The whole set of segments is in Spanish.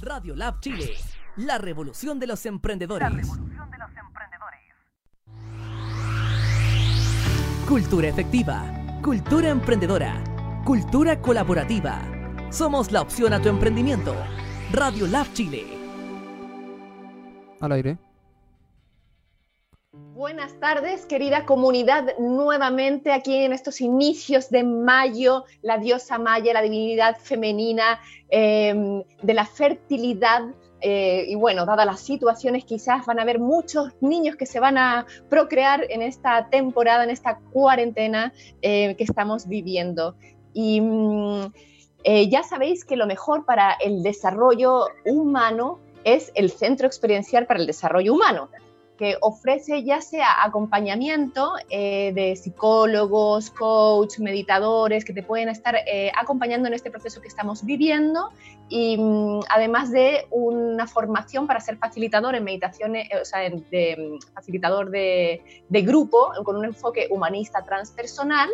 Radio Lab Chile, la revolución de los emprendedores. Cultura efectiva, cultura emprendedora, cultura colaborativa. Somos la opción a tu emprendimiento. Radio Lab Chile. Al aire. Buenas tardes, querida comunidad, nuevamente aquí en estos inicios de mayo, la diosa Maya, la divinidad femenina em, de la fertilidad. Eh, y bueno, dadas las situaciones, quizás van a haber muchos niños que se van a procrear en esta temporada, en esta cuarentena eh, que estamos viviendo. Y mm, eh, ya sabéis que lo mejor para el desarrollo humano es el Centro Experiencial para el Desarrollo Humano que ofrece ya sea acompañamiento eh, de psicólogos, coach, meditadores que te pueden estar eh, acompañando en este proceso que estamos viviendo y mm, además de una formación para ser facilitador en meditaciones, eh, o sea, de, mm, facilitador de, de, grupo con un enfoque humanista transpersonal.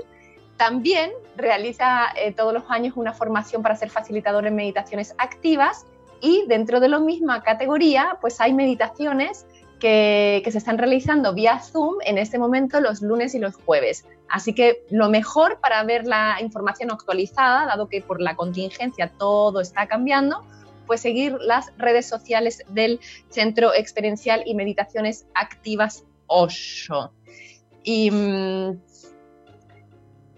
También realiza todos los años una formación para ser facilitador en meditaciones activas y dentro de la misma categoría pues hay meditaciones que, se están realizando vía Zoom en este momento los lunes y los jueves. Así que lo mejor para ver la información actualizada, dado que por la contingencia todo está cambiando, pues seguir las redes sociales del Centro Experiencial y Meditaciones Activas Osho. Y mm,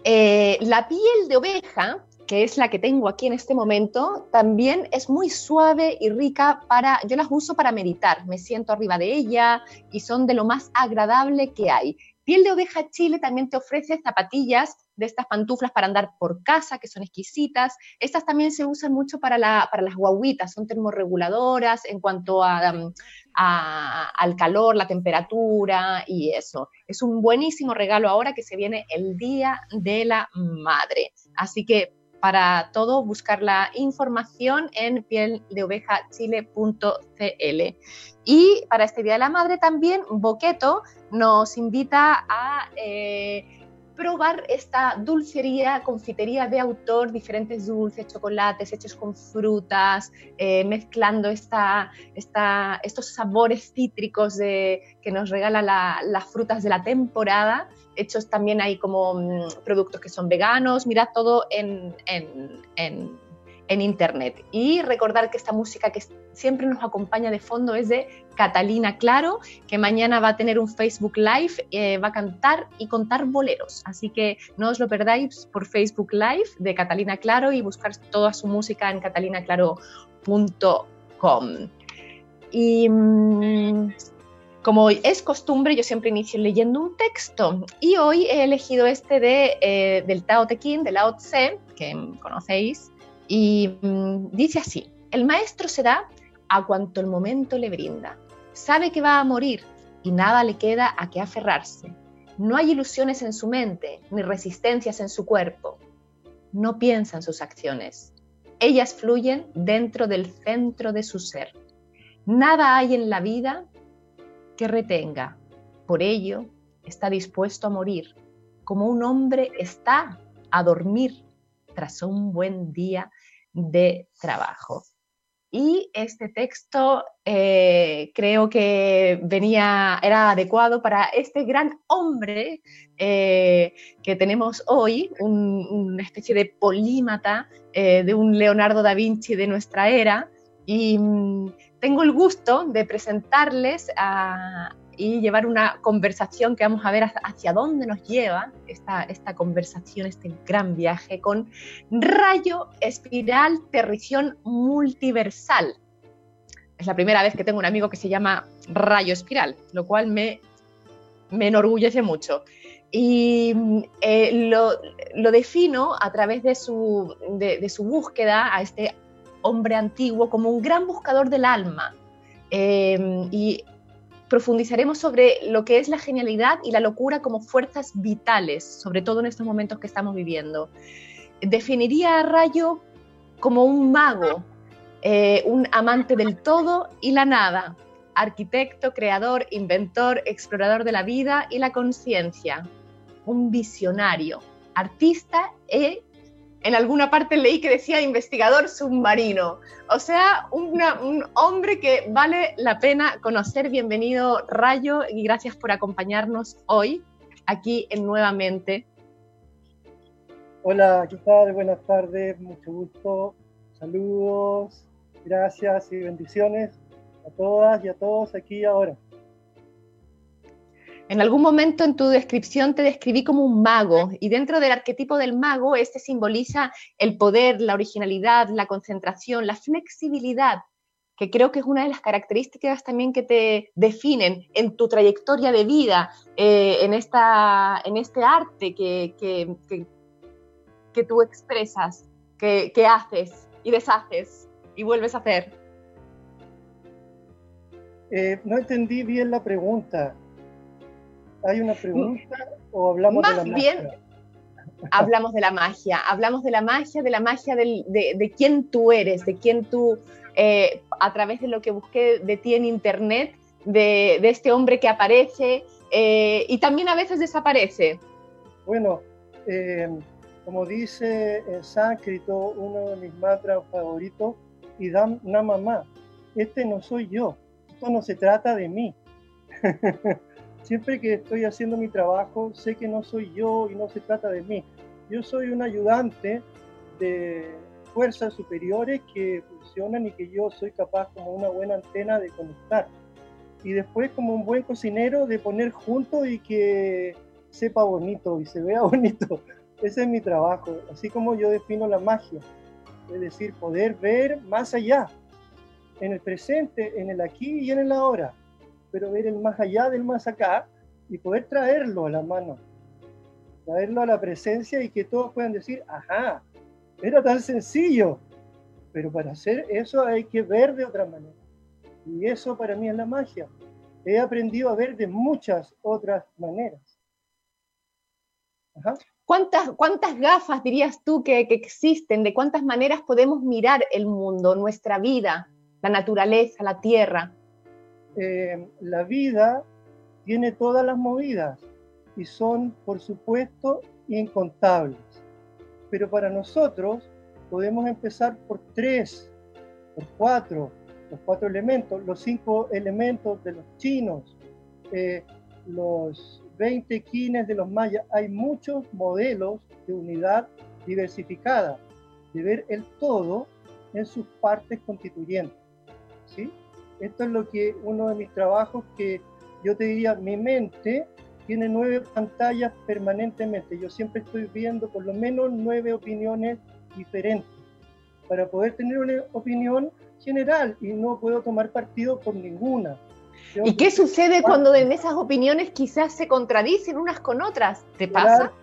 eh, la piel de oveja que es la que tengo aquí en este momento, también es muy suave y rica para, yo las uso para meditar, me siento arriba de ella y son de lo más agradable que hay. Piel de Oveja Chile también te ofrece zapatillas de estas pantuflas para andar por casa, que son exquisitas. Estas también se usan mucho para, la, para las guaguitas, son termorreguladoras en cuanto a, a, al calor, la temperatura y eso. Es un buenísimo regalo ahora que se viene el Día de la Madre. Así que para todo, buscar la información en pieldeovejachile.cl. Y para este Día de la Madre también, Boqueto nos invita a eh, probar esta dulcería, confitería de autor, diferentes dulces, chocolates hechos con frutas, eh, mezclando estos sabores cítricos que nos regala las frutas de la temporada. Hechos también hay como mm, productos que son veganos, mirad todo en en internet. Y recordar que esta música que siempre nos acompaña de fondo es de Catalina Claro, que mañana va a tener un Facebook Live, eh, va a cantar y contar boleros. Así que no os lo perdáis por Facebook Live de Catalina Claro y buscar toda su música en catalinaclaro.com. Y mm, como es costumbre, yo siempre inicio leyendo un texto y hoy he elegido este de, eh, del Tao Te de Lao Tse, que conocéis, y mm, dice así, el maestro se da a cuanto el momento le brinda. Sabe que va a morir y nada le queda a qué aferrarse. No hay ilusiones en su mente ni resistencias en su cuerpo. No piensa en sus acciones. Ellas fluyen dentro del centro de su ser. Nada hay en la vida que retenga. Por ello, está dispuesto a morir, como un hombre está a dormir tras un buen día de trabajo. Y este texto eh, creo que venía, era adecuado para este gran hombre eh, que tenemos hoy, una especie de polímata eh, de un Leonardo da Vinci de nuestra era. Y mm, tengo el gusto de presentarles a, y llevar una conversación que vamos a ver hacia dónde nos lleva esta, esta conversación, este gran viaje con rayo espiral terrición multiversal. Es la primera vez que tengo un amigo que se llama rayo espiral, lo cual me, me enorgullece mucho. Y eh, lo, lo, defino a través de su, de, su búsqueda a este hombre antiguo como un gran buscador del alma. Eh, y profundizaremos sobre lo que es la genialidad y la locura como fuerzas vitales, sobre todo en estos momentos que estamos viviendo. Definiría a Rayo como un mago, eh, un amante del todo y la nada, arquitecto, creador, inventor, explorador de la vida y la conciencia, un visionario, artista e en alguna parte leí que decía investigador submarino. O sea, un hombre que vale la pena conocer. Bienvenido, Rayo, y gracias por acompañarnos hoy aquí en Nuevamente. Hola, ¿qué tal? Buenas tardes, mucho gusto. Saludos, gracias y bendiciones a todas y a todos aquí ahora. En algún momento en tu descripción te describí como un mago y dentro del arquetipo del mago este simboliza el poder, la originalidad, la concentración, la flexibilidad, que creo que es una de las características también que te definen en tu trayectoria de vida, eh, en, esta, en este arte que, que, tú expresas, que, que haces y deshaces y vuelves a hacer. Eh, no entendí bien la pregunta. ¿Hay una pregunta o hablamos de la bien, magia? hablamos de la magia, hablamos de la magia, de la magia de, de, quién tú eres, de quién tú, eh, a través de lo que busqué de ti en internet, de, de este hombre que aparece eh, y también a veces desaparece. Bueno, eh, como dice en sánscrito uno de mis mantras favoritos, Idam Namama, este no soy yo, esto no se trata de mí. siempre que estoy haciendo mi trabajo, sé que no soy yo y no se trata de mí. Yo soy un ayudante de fuerzas superiores que funcionan y que yo soy capaz como una buena antena de conectar. Y después como un buen cocinero de poner junto y que sepa bonito y se vea bonito. Ese es mi trabajo, así como yo defino la magia. Es decir, poder ver más allá, en el presente, en el aquí y en el ahora pero ver el más allá del más acá y poder traerlo a la mano, traerlo a la presencia y que todos puedan decir, ajá, era tan sencillo, pero para hacer eso hay que ver de otra manera. Y eso para mí es la magia. He aprendido a ver de muchas otras maneras. ¿Cuántas, ¿Cuántas gafas dirías tú que, que existen? ¿De cuántas maneras podemos mirar el mundo, nuestra vida, la naturaleza, la tierra? Eh, la vida tiene todas las movidas y son, por supuesto, incontables. Pero para nosotros podemos empezar por tres, por cuatro, los cuatro elementos, los cinco elementos de los chinos, eh, los 20 quines de los mayas. Hay muchos modelos de unidad diversificada, de ver el todo en sus partes constituyentes. ¿sí? Esto es lo que uno de mis trabajos que yo te diría, mi mente tiene nueve pantallas permanentemente. Yo siempre estoy viendo por lo menos nueve opiniones diferentes para poder tener una opinión general y no puedo tomar partido por ninguna. ¿Y qué sucede cuando en esas opiniones quizás se contradicen unas con otras? ¿Te pasa?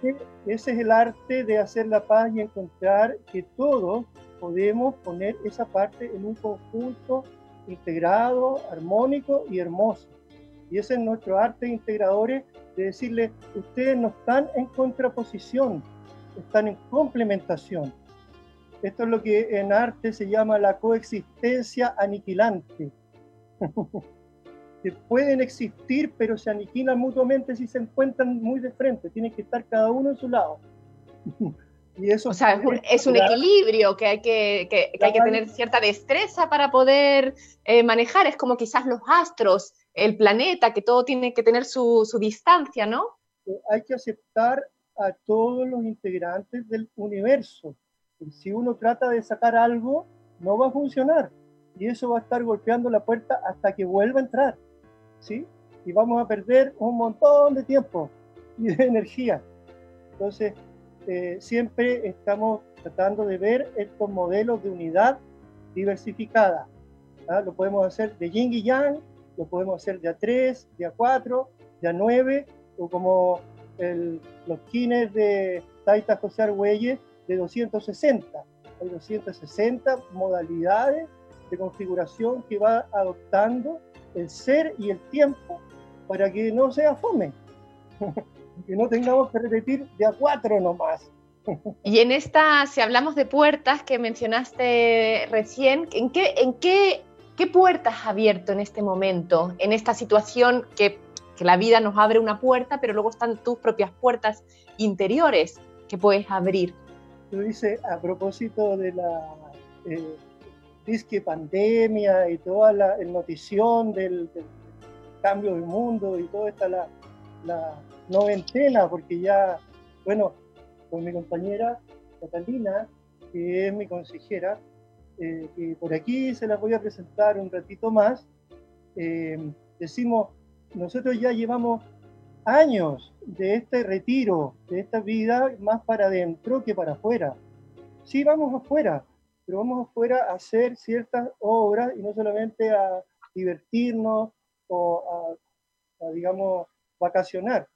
ese es el arte de hacer la paz y encontrar que todos podemos poner esa parte en un conjunto integrado, armónico y hermoso. Y ese es nuestro arte de integradores, de decirle, ustedes no están en contraposición, están en complementación. Esto es lo que en arte se llama la coexistencia aniquilante. que pueden existir, pero se aniquilan mutuamente si se encuentran muy de frente. Tienen que estar cada uno en su lado. o sea, es un, equilibrio que hay que, hay que tener cierta destreza para poder eh, manejar. Es como quizás los astros, el planeta, que todo tiene que tener su, distancia, ¿no? Hay que aceptar a todos los integrantes del universo. Si uno trata de sacar algo, no va a funcionar. Y eso va a estar golpeando la puerta hasta que vuelva a entrar. ¿Sí? Y vamos a perder un montón de tiempo y de energía. Entonces, eh, siempre estamos tratando de ver estos modelos de unidad diversificada. ¿ah? Lo podemos hacer de yin y yang, lo podemos hacer de A3, de A4, de A9, o como los kines de Taita José Argüelles de 260. Hay 260 modalidades de configuración que va adoptando el ser y el tiempo para que no sea fome. que no tengamos que repetir de a cuatro nomás. Y en esta, si hablamos de puertas que mencionaste recién, ¿en qué, en qué, qué puertas has abierto en este momento, en esta situación que, que la vida nos abre una puerta, pero luego están tus propias puertas interiores que puedes abrir? tú dices, a propósito de la eh, disque pandemia y toda la notición del, cambio del mundo y toda esta la, la noventena, porque ya, bueno, con mi compañera Catalina, que es mi consejera, eh, que por aquí se la voy a presentar un ratito más, eh, decimos, nosotros ya llevamos años de este retiro, de esta vida más para adentro que para afuera. Sí, vamos afuera, pero vamos afuera a hacer ciertas obras y no solamente a divertirnos o a, digamos, vacacionar,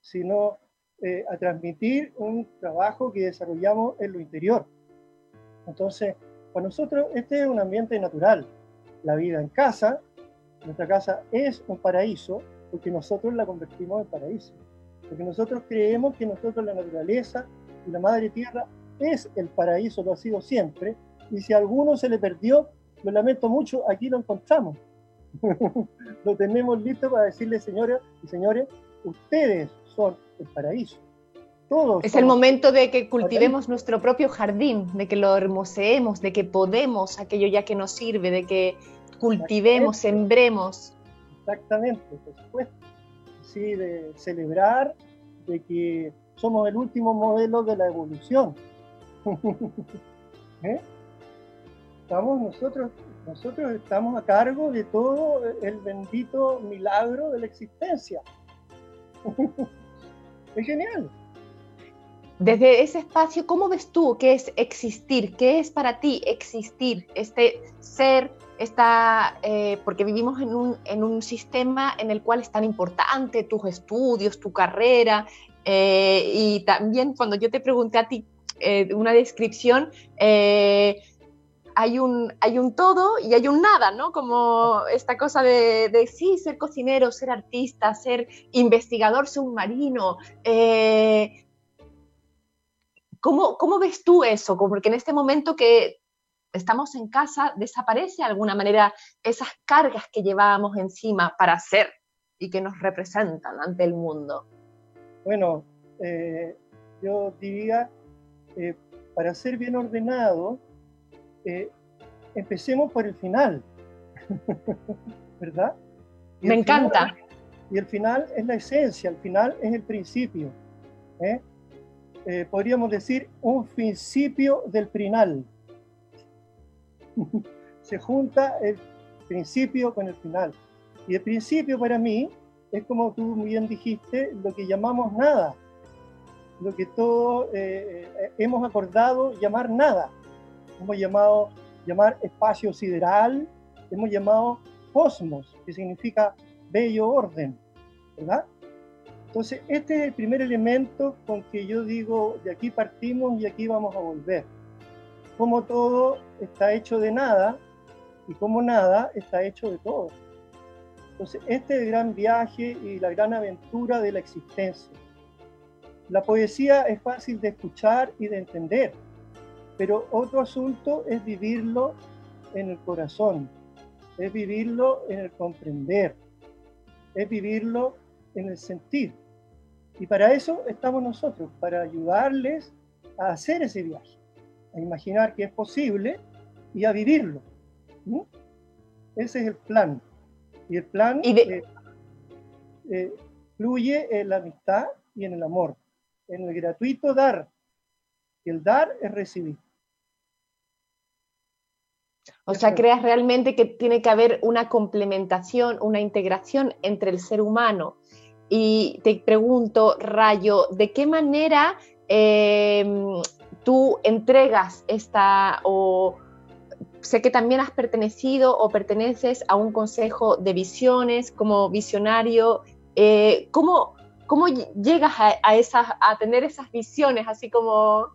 sino eh, a transmitir un trabajo que desarrollamos en lo interior. Entonces, para nosotros este es un ambiente natural. La vida en casa, nuestra casa es un paraíso porque nosotros la convertimos en paraíso. Porque nosotros creemos que nosotros la naturaleza y la madre tierra es el paraíso, lo ha sido siempre. Y si a alguno se le perdió, lo lamento mucho, aquí lo encontramos. lo tenemos listo para decirle, señoras y señores, ustedes son el paraíso. Todos es el momento de que cultivemos nuestro propio jardín, de que lo hermoseemos, de que podemos aquello ya que nos sirve, de que cultivemos, sembremos. Exactamente, por supuesto. Sí, de celebrar de que somos el último modelo de la evolución. ¿Eh? Estamos nosotros, nosotros estamos a cargo de todo el bendito milagro de la existencia. es genial. Desde ese espacio, ¿cómo ves tú qué es existir? ¿Qué es para ti existir? Este ser, esta, eh, porque vivimos en un, en un, sistema en el cual es tan importante tus estudios, tu carrera, eh, y también cuando yo te pregunté a ti eh, una descripción, hay un, hay un todo y hay un nada, ¿no? Como esta cosa de, de sí, ser cocinero, ser artista, ser investigador submarino, ¿Cómo, ¿Cómo, ves tú eso? Porque en este momento que estamos en casa, desaparece de alguna manera esas cargas que llevábamos encima para ser y que nos representan ante el mundo. Bueno, eh, yo diría, eh, para ser bien ordenado, eh, empecemos por el final, ¿verdad? Me encanta. y el final es la esencia, el final es el principio. ¿eh? Eh, podríamos decir, un principio del final. Se junta el principio con el final. Y el principio para mí es como tú bien dijiste, lo que llamamos nada, lo que todos eh, eh, hemos acordado llamar nada. Hemos llamado llamar espacio sideral, hemos llamado cosmos, que significa bello orden, ¿verdad? Entonces, este es el primer elemento con que yo digo, de aquí partimos y aquí vamos a volver. Como todo está hecho de nada y como nada está hecho de todo. Entonces, este es el gran viaje y la gran aventura de la existencia. La poesía es fácil de escuchar y de entender, pero otro asunto es vivirlo en el corazón, es vivirlo en el comprender, es vivirlo en el sentir. Y para eso estamos nosotros, para ayudarles a hacer ese viaje, a imaginar que es posible y a vivirlo. Ese es el plan. Y el plan eh, eh, fluye en la amistad y en el amor, en el gratuito dar. Y el dar es recibir. O sea, creas realmente que tiene que haber una complementación, una integración entre el ser humano y te pregunto, Rayo, ¿de qué manera em, tú entregas esta o sé que también has pertenecido o perteneces a un consejo de visiones como visionario. Eh, ¿cómo, ¿cómo, llegas a, esas, a tener esas visiones así como,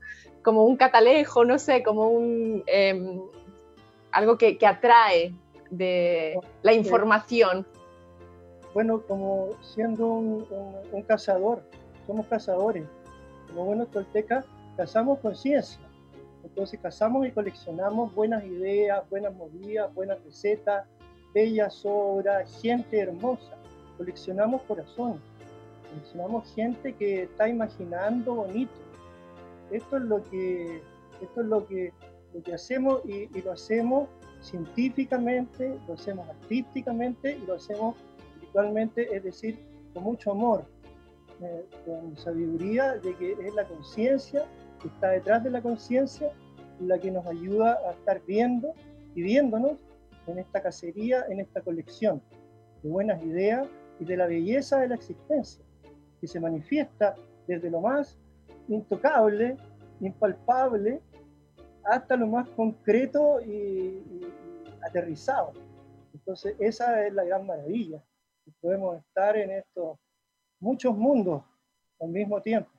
como un catalejo, no sé, como un, em, algo que, que, atrae de la información? bueno, como siendo un, cazador, somos cazadores. Como buenos toltecas, cazamos conciencia. Entonces cazamos y coleccionamos buenas ideas, buenas movidas, buenas recetas, bellas obras, gente hermosa. Coleccionamos corazones, coleccionamos gente que está imaginando bonito. esto es lo que, esto es lo que, lo que hacemos y, lo hacemos científicamente, lo hacemos artísticamente y lo hacemos espiritualmente, es decir, con mucho amor, eh, con sabiduría de que es la conciencia que está detrás de la conciencia la que nos ayuda a estar viendo y viéndonos en esta cacería, en esta colección de buenas ideas y de la belleza de la existencia, que se manifiesta desde lo más intocable, impalpable, hasta lo más concreto y, aterrizado. Entonces, esa es la gran maravilla, que podemos estar en estos muchos mundos al mismo tiempo.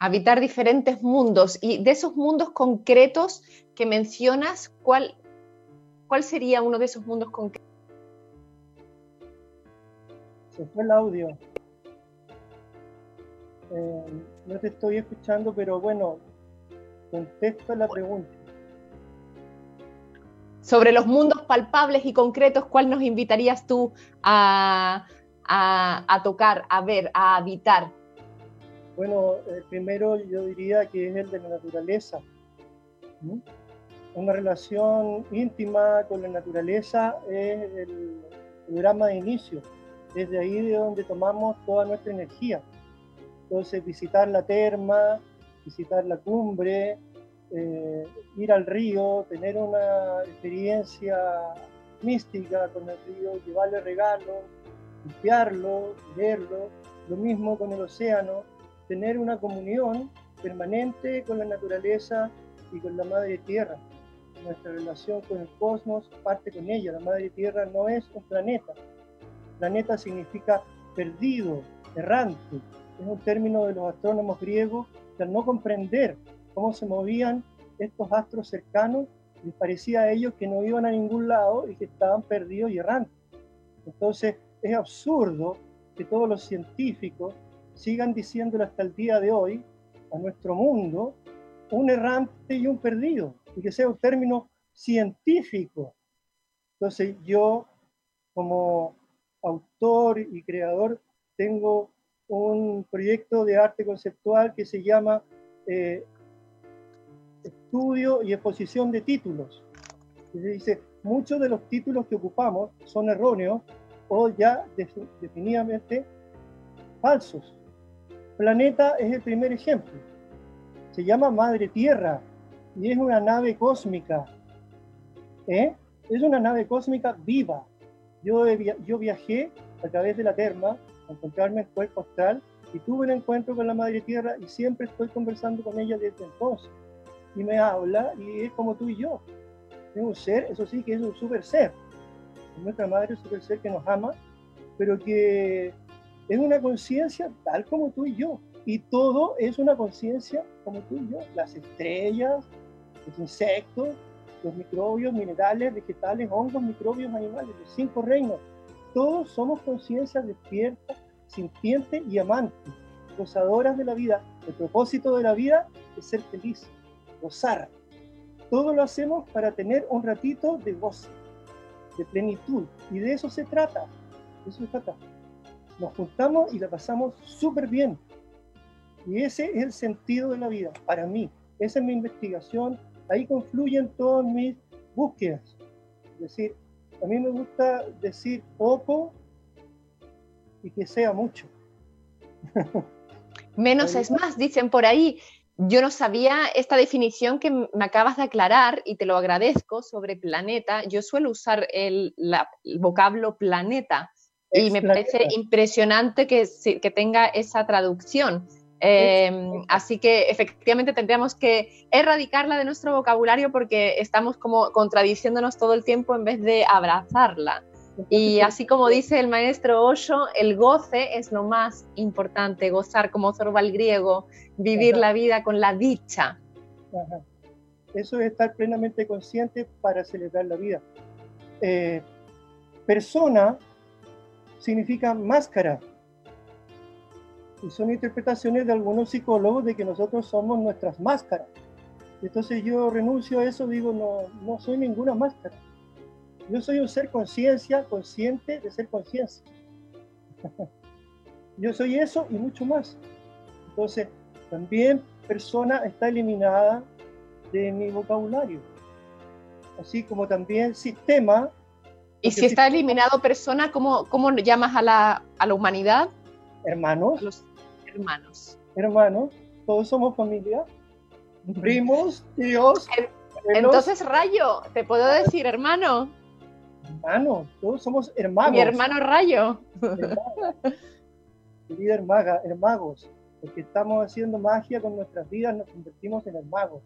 Habitar diferentes mundos. Y de esos mundos concretos que mencionas, ¿cuál, cuál sería uno de esos mundos concretos? Se fue el audio. Eh, no te estoy escuchando, pero bueno, contesto la pregunta. Sobre los mundos palpables y concretos, ¿cuál nos invitarías tú a, a, tocar, a ver, a habitar? Bueno, eh, primero yo diría que es el de la naturaleza. Una relación íntima con la naturaleza es el programa de inicio. Desde ahí de donde tomamos toda nuestra energía. Entonces, visitar la terma, visitar la cumbre, eh, ir al río, tener una experiencia mística con el río, llevarle regalos, limpiarlo, verlo, lo mismo con el océano, tener una comunión permanente con la naturaleza y con la madre tierra. Nuestra relación con el cosmos parte con ella. La madre tierra no es un planeta. Planeta significa perdido, errante. Es un término de los astrónomos griegos al no comprender cómo se movían estos astros cercanos, les parecía a ellos que no iban a ningún lado y que estaban perdidos y errantes. Entonces, es absurdo que todos los científicos sigan diciéndole hasta el día de hoy a nuestro mundo un errante y un perdido, y que sea un término científico. Entonces yo, como autor y creador, tengo un proyecto de arte conceptual que se llama eh, Estudio y Exposición de Títulos. se dice, muchos de los títulos que ocupamos son erróneos o ya definitivamente falsos. Planeta es el primer ejemplo. Se llama Madre Tierra y es una nave cósmica. ¿eh? Es una nave cósmica viva. Yo, yo viajé a través de la terma encontrarme el cuerpo astral y tuve un encuentro con la Madre Tierra y siempre estoy conversando con ella desde entonces. Y me habla y es como tú y yo. Es un ser, eso sí que es un super ser nuestra madre es un ser que nos ama, pero que es una conciencia tal como tú y yo. Y todo es una conciencia como tú y yo. Las estrellas, los insectos, los microbios, minerales, vegetales, hongos, microbios, animales, los cinco reinos. Todos somos conciencias despiertas, sintientes y amantes, gozadoras de la vida. El propósito de la vida es ser feliz, gozar. Todo lo hacemos para tener un ratito de gozo de plenitud. Y de eso se trata. De eso se trata. Nos juntamos y la pasamos súper bien. Y ese es el sentido de la vida, para mí. Esa es mi investigación. Ahí confluyen todas mis búsquedas. Es decir, a mí me gusta decir poco y que sea mucho. Menos es más, dicen por ahí. Yo no sabía esta definición que me acabas de aclarar y te lo agradezco sobre planeta. Yo suelo usar el, vocablo planeta y me parece impresionante que, que, tenga esa traducción. Em, así que efectivamente tendríamos que erradicarla de nuestro vocabulario porque estamos como contradiciéndonos todo el tiempo en vez de abrazarla. Y así como dice el maestro Osho, el goce es lo más importante, gozar como zorba el griego, vivir la vida con la dicha. Eso es estar plenamente consciente para celebrar la vida. Eh, persona significa máscara. Y son interpretaciones de algunos psicólogos de que nosotros somos nuestras máscaras. Entonces yo renuncio a eso, digo, no, no soy ninguna máscara yo soy un ser conciencia, consciente de ser conciencia. Yo soy eso y mucho más. Entonces, también persona está eliminada de mi vocabulario. Así como también sistema. Y si está eliminado persona, ¿cómo, cómo llamas a la, a la humanidad? Hermanos. los hermanos. Hermanos, todos somos familia. Primos, tíos. Entonces, Rayo, ¿te puedo decir hermano? Hermano, todos somos hermanos. Mi hermano Rayo. Querida hermaga, hermagos, porque estamos haciendo magia con nuestras vidas, nos convertimos en hermagos.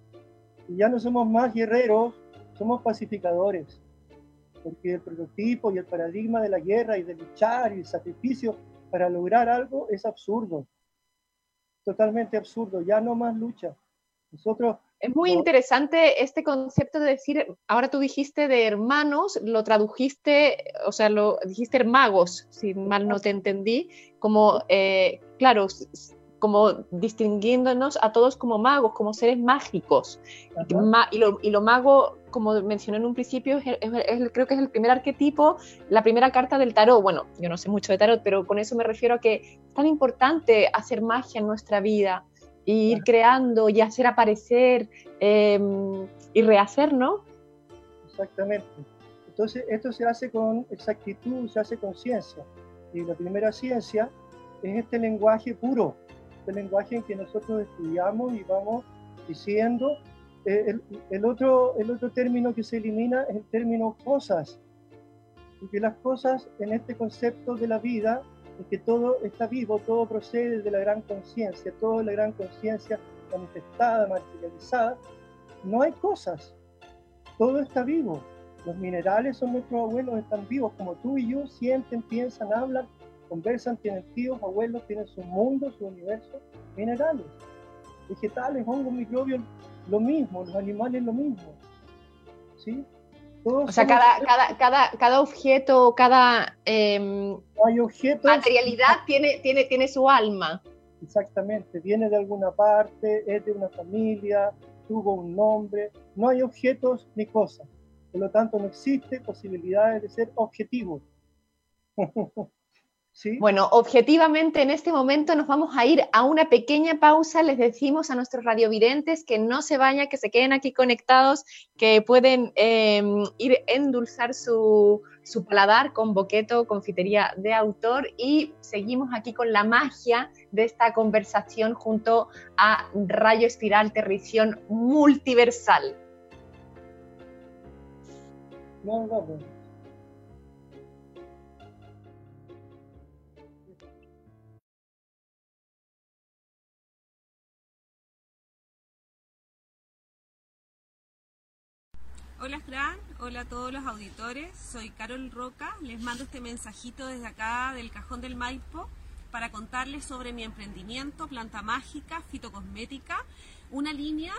Y ya no somos más guerreros, somos pacificadores. Porque el prototipo y el paradigma de la guerra y de luchar y el sacrificio para lograr algo es absurdo. Totalmente absurdo. Ya no más lucha. Nosotros es muy interesante este concepto de decir, ahora tú dijiste de hermanos, lo tradujiste, o sea, lo dijiste hermagos, si mal no te entendí, como, eh, claro, como distinguiéndonos a todos como magos, como seres mágicos. y, lo, y, lo, mago, como mencioné en un principio, creo que es el primer arquetipo, la primera carta del tarot. Bueno, yo no sé mucho de tarot, pero con eso me refiero a que es tan importante hacer magia en nuestra vida y ir creando y hacer aparecer em, y rehacer, ¿no? Exactamente. Entonces, esto se hace con exactitud, se hace con ciencia. Y la primera ciencia es este lenguaje puro, el lenguaje en que nosotros estudiamos y vamos diciendo. Eh, el, otro, el otro término que se elimina es el término cosas, porque las cosas en este concepto de la vida es que todo está vivo, todo procede de la gran conciencia, toda la gran conciencia manifestada, materializada. No hay cosas, todo está vivo. Los minerales son nuestros abuelos, están vivos, como tú y yo, sienten, piensan, hablan, conversan, tienen tíos, abuelos, tienen su mundo, su universo, minerales, vegetales, hongos, microbios, lo mismo, los animales lo mismo. ¿Sí? o sea, cada, cada, cada, cada, objeto, cada eh, materialidad tiene, tiene, tiene su alma. Exactamente, viene de alguna parte, es de una familia, tuvo un nombre. No hay objetos ni cosas. Por lo tanto, no existe posibilidad de ser objetivos. Bueno, objetivamente en este momento nos vamos a ir a una pequeña pausa. Les decimos a nuestros radiovidentes que no se vayan, que se queden aquí conectados, que pueden em, ir a endulzar su, su paladar con boqueto, confitería de autor y seguimos aquí con la magia de esta conversación junto a Rayo Espiral Terrición Multiversal. No, no, no. Hola Fran, hola a todos los auditores, soy Carol Roca, les mando este mensajito desde acá del Cajón del Maipo para contarles sobre mi emprendimiento Planta Mágica Fitocosmética, una línea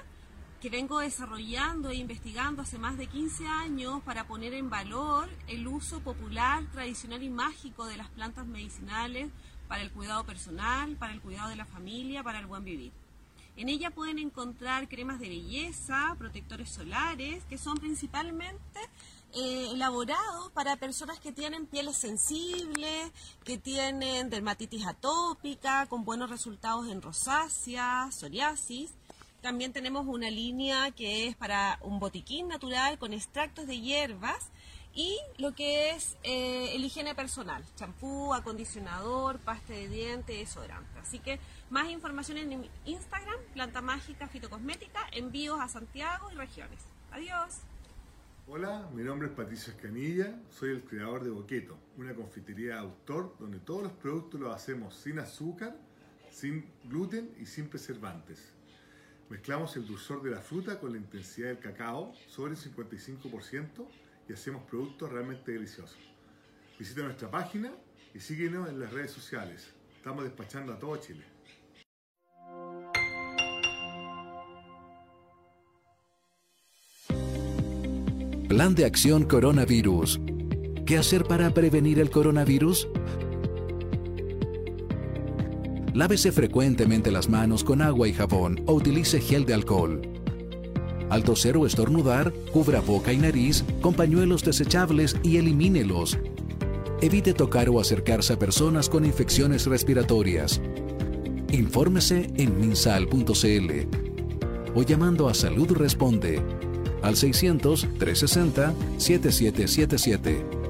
que vengo desarrollando e investigando hace más de 15 años para poner en valor el uso popular, tradicional y mágico de las plantas medicinales para el cuidado personal, para el cuidado de la familia, para el buen vivir. En ella pueden encontrar cremas de belleza, protectores solares, que son principalmente eh, elaborados para personas que tienen pieles sensibles, que tienen dermatitis atópica, con buenos resultados en rosácea, psoriasis. También tenemos una línea que es para un botiquín natural con extractos de hierbas y lo que es eh, el higiene personal, champú, acondicionador, pasta de dientes, desodorante. Así que más información en Instagram, Planta Mágica Fitocosmética, envíos a Santiago y regiones. Adiós. Hola, mi nombre es Patricio Escanilla, soy el creador de Boqueto, una confitería de autor donde todos los productos los hacemos sin azúcar, sin gluten y sin preservantes. Mezclamos el dulzor de la fruta con la intensidad del cacao sobre el 55% y hacemos productos realmente deliciosos. Visita nuestra página y síguenos en las redes sociales. Estamos despachando a todo Chile. Plan de acción coronavirus. ¿Qué hacer para prevenir el coronavirus? Lávese frecuentemente las manos con agua y jabón o utilice gel de alcohol. Al toser o estornudar, cubra boca y nariz con pañuelos desechables y elimínelos. Evite tocar o acercarse a personas con infecciones respiratorias. Infórmese en minsal.cl o llamando a Salud Responde al 600 360 7777.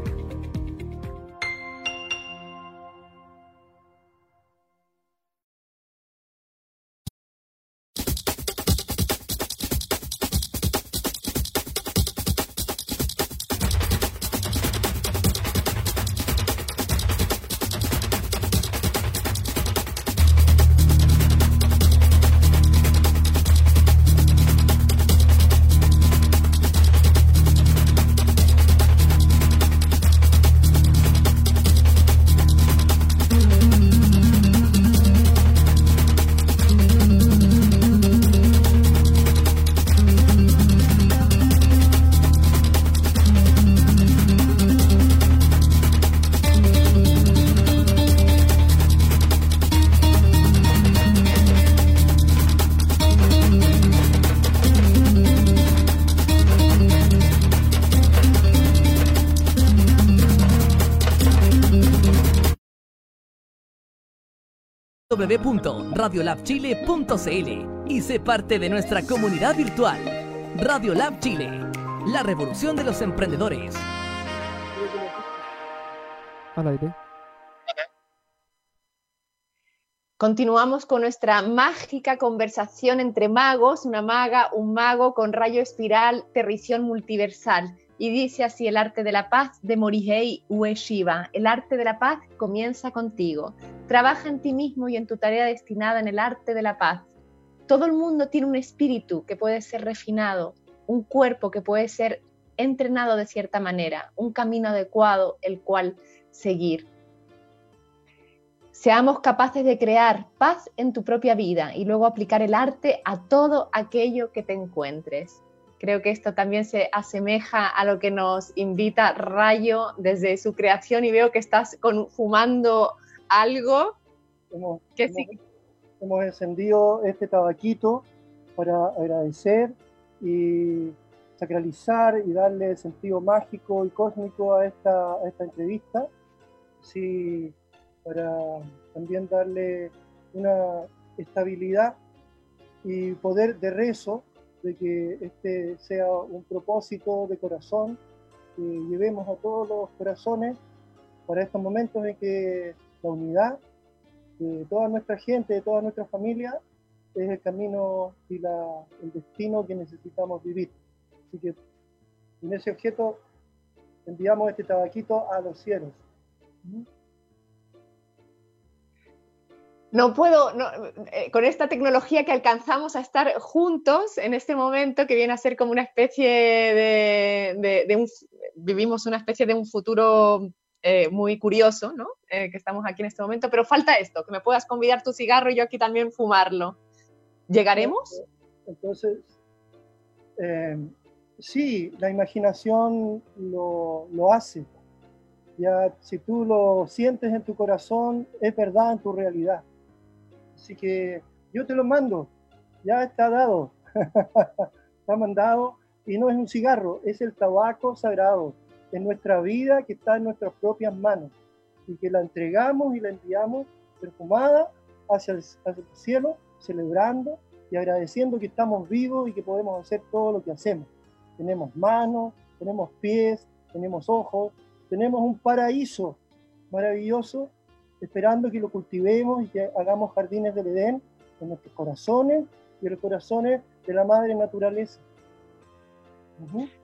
www.radiolabchile.cl y sé parte de nuestra comunidad virtual. Radiolab Chile, la revolución de los emprendedores. Continuamos con nuestra mágica conversación entre magos, una maga, un mago con rayo espiral, terrición multiversal. Y dice así el arte de la paz de Morihei Ueshiba. El arte de la paz comienza contigo. Trabaja en ti mismo y en tu tarea destinada en el arte de la paz. Todo el mundo tiene un espíritu que puede ser refinado, un cuerpo que puede ser entrenado de cierta manera, un camino adecuado el cual seguir. Seamos capaces de crear paz en tu propia vida y luego aplicar el arte a todo aquello que te encuentres. Creo que esto también se asemeja a lo que nos invita Rayo desde su creación y veo que estás fumando algo hemos, que hemos, encendido este tabaquito para agradecer y sacralizar y darle sentido mágico y cósmico a esta, esta entrevista, sí, para también darle una estabilidad y poder de rezo de que este sea un propósito de corazón que llevemos a todos los corazones para estos momentos en que la unidad de toda nuestra gente, de toda nuestra familia, es el camino y la, el destino que necesitamos vivir. Así que en ese objeto enviamos este tabaquito a los cielos. No puedo, eh, con esta tecnología que alcanzamos a estar juntos en este momento, que viene a ser como una especie de, un, vivimos una especie de un futuro eh, muy curioso, ¿no? Eh, que estamos aquí en este momento, pero falta esto, que me puedas convidar tu cigarro y yo aquí también fumarlo. ¿Llegaremos? Entonces, sí, la imaginación lo, lo, hace. Ya, si tú lo sientes en tu corazón, es verdad en tu realidad. Así que yo te lo mando, ya está dado, está mandado y no es un cigarro, es el tabaco sagrado. En nuestra vida que está en nuestras propias manos. Y que la entregamos y la enviamos perfumada hacia el, cielo, celebrando y agradeciendo que estamos vivos y que podemos hacer todo lo que hacemos. Tenemos manos, tenemos pies, tenemos ojos, tenemos un paraíso maravilloso esperando que lo cultivemos y que hagamos jardines del Edén en nuestros corazones y en los corazones de la Madre Naturaleza.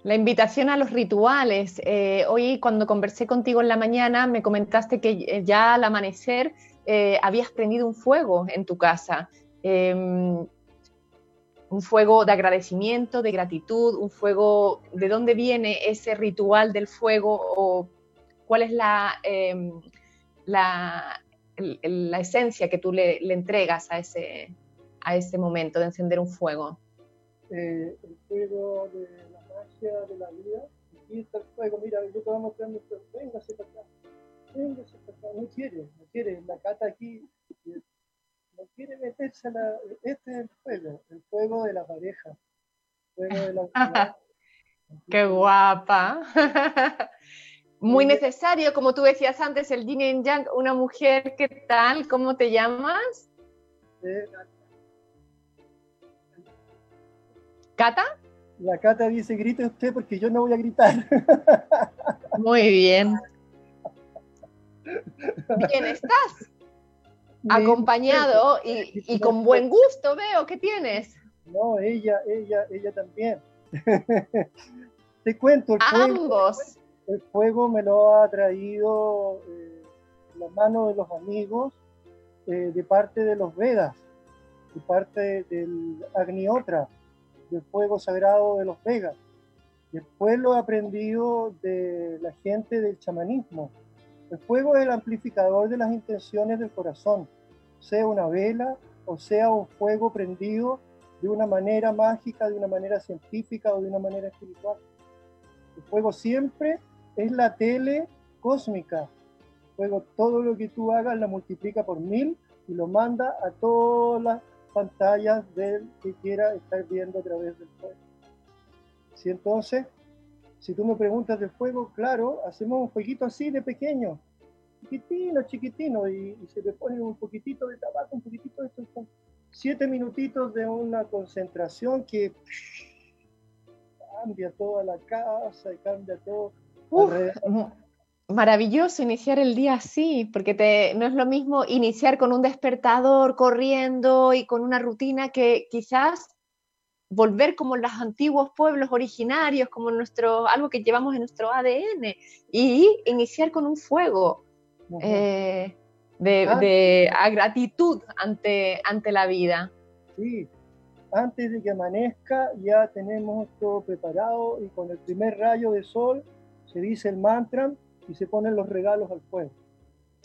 La invitación a los rituales. Eh, hoy cuando conversé contigo en la mañana me comentaste que eh, ya al amanecer eh, habías prendido un fuego en tu casa. Em, un fuego de agradecimiento, de gratitud, un fuego, ¿de dónde viene ese ritual del fuego o cuál es la, em, la, la, esencia que tú le, le, entregas a ese, a ese momento de encender un fuego? el fuego de de la vida. Aquí está el fuego, mira, yo te voy a mostrar nuestro. Véngase para acá. Véngase para acá. No quiere, no quiere. La cata aquí no quiere meterse a la. Este es el fuego, el fuego de la pareja. Fuego de la. ¡Qué guapa! Muy necesario, como tú decías antes, el yin y yang, una mujer, ¿qué tal? ¿Cómo te llamas? ¿Cata? La Cata dice, grite usted porque yo no voy a gritar. Muy bien. Bien, estás acompañado y, con buen gusto veo que tienes. No, ella, ella, ella también. Te cuento, el Ambos. El fuego me lo ha traído eh, la mano de los amigos eh, de parte de los Vedas, de parte del Agniotra del fuego sagrado de los Vegas. Después lo he aprendido de la gente del chamanismo. El fuego es el amplificador de las intenciones del corazón, sea una vela o sea un fuego prendido de una manera mágica, de una manera científica o de una manera espiritual. El fuego siempre es la tele cósmica. El fuego, todo lo que tú hagas, la multiplica por mil y lo manda a todas las pantallas del que quiera estar viendo a través del fuego. Si entonces, si tú me preguntas del fuego, claro, hacemos un jueguito así de pequeño, chiquitino, chiquitino, y, se le pone un poquitito de tabaco, un poquitito de esto, siete minutitos de una concentración que cambia toda la casa y cambia todo maravilloso iniciar el día así, porque te, no es lo mismo iniciar con un despertador corriendo y con una rutina que quizás volver como los antiguos pueblos originarios, como nuestro, algo que llevamos en nuestro ADN, y iniciar con un fuego eh, de, ah. de gratitud ante, ante la vida. Sí, antes de que amanezca ya tenemos todo preparado y con el primer rayo de sol se dice el mantra y se ponen los regalos al fuego.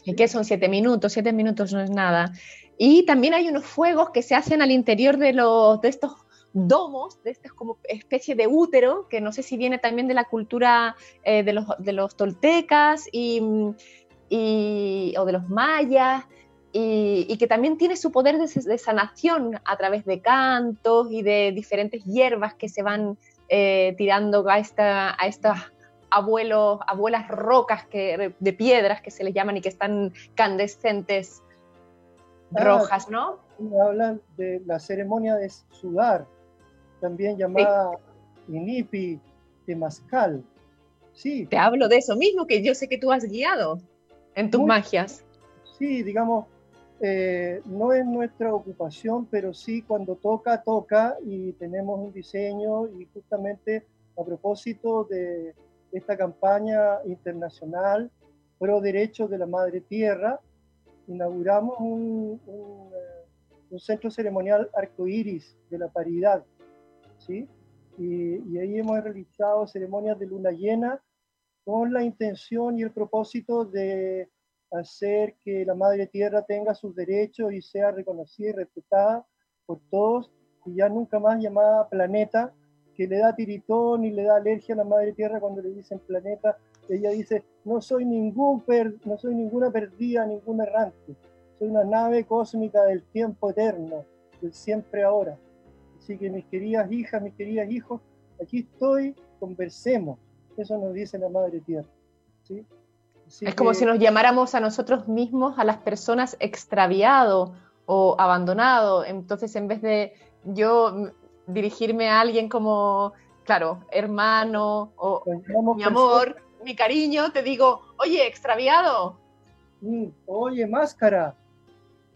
¿Y qué son siete minutos? Siete minutos no es nada. Y también hay unos fuegos que se hacen al interior de, los, de estos domos, de estas como especie de útero, que no sé si viene también de la cultura eh, de, los, de, los, toltecas y, y, o de los mayas, y, que también tiene su poder de, de, sanación a través de cantos y de diferentes hierbas que se van eh, tirando a, esta, a estas abuelos, abuelas rocas que, de piedras que se les llaman y que están candescentes ah, rojas, ¿no? Hablan de la ceremonia de sudar, también llamada inipi de mascal. Sí. Te hablo de eso mismo que yo sé que tú has guiado en tus magias. Sí, digamos, eh, no es nuestra ocupación, pero sí cuando toca, toca y tenemos un diseño y justamente a propósito de, esta campaña internacional pro derechos de la madre tierra, inauguramos un, eh, centro ceremonial arcoíris de la paridad, ¿sí? Y, ahí hemos realizado ceremonias de luna llena con la intención y el propósito de hacer que la madre tierra tenga sus derechos y sea reconocida y respetada por todos y ya nunca más llamada planeta, que le da tiritón y le da alergia a la madre tierra cuando le dicen planeta. Ella dice, no soy, ningún per, no soy ninguna perdida, ningún errante. Soy una nave cósmica del tiempo eterno, del siempre ahora. Así que mis queridas hijas, mis queridos hijos, aquí estoy, conversemos. Eso nos dice la madre tierra. ¿sí? es como si nos llamáramos a nosotros mismos, a las personas extraviado o abandonado. Entonces, en vez de yo dirigirme a alguien como, claro, hermano o mi amor, mi cariño, te digo, oye, extraviado. Mm, oye, máscara.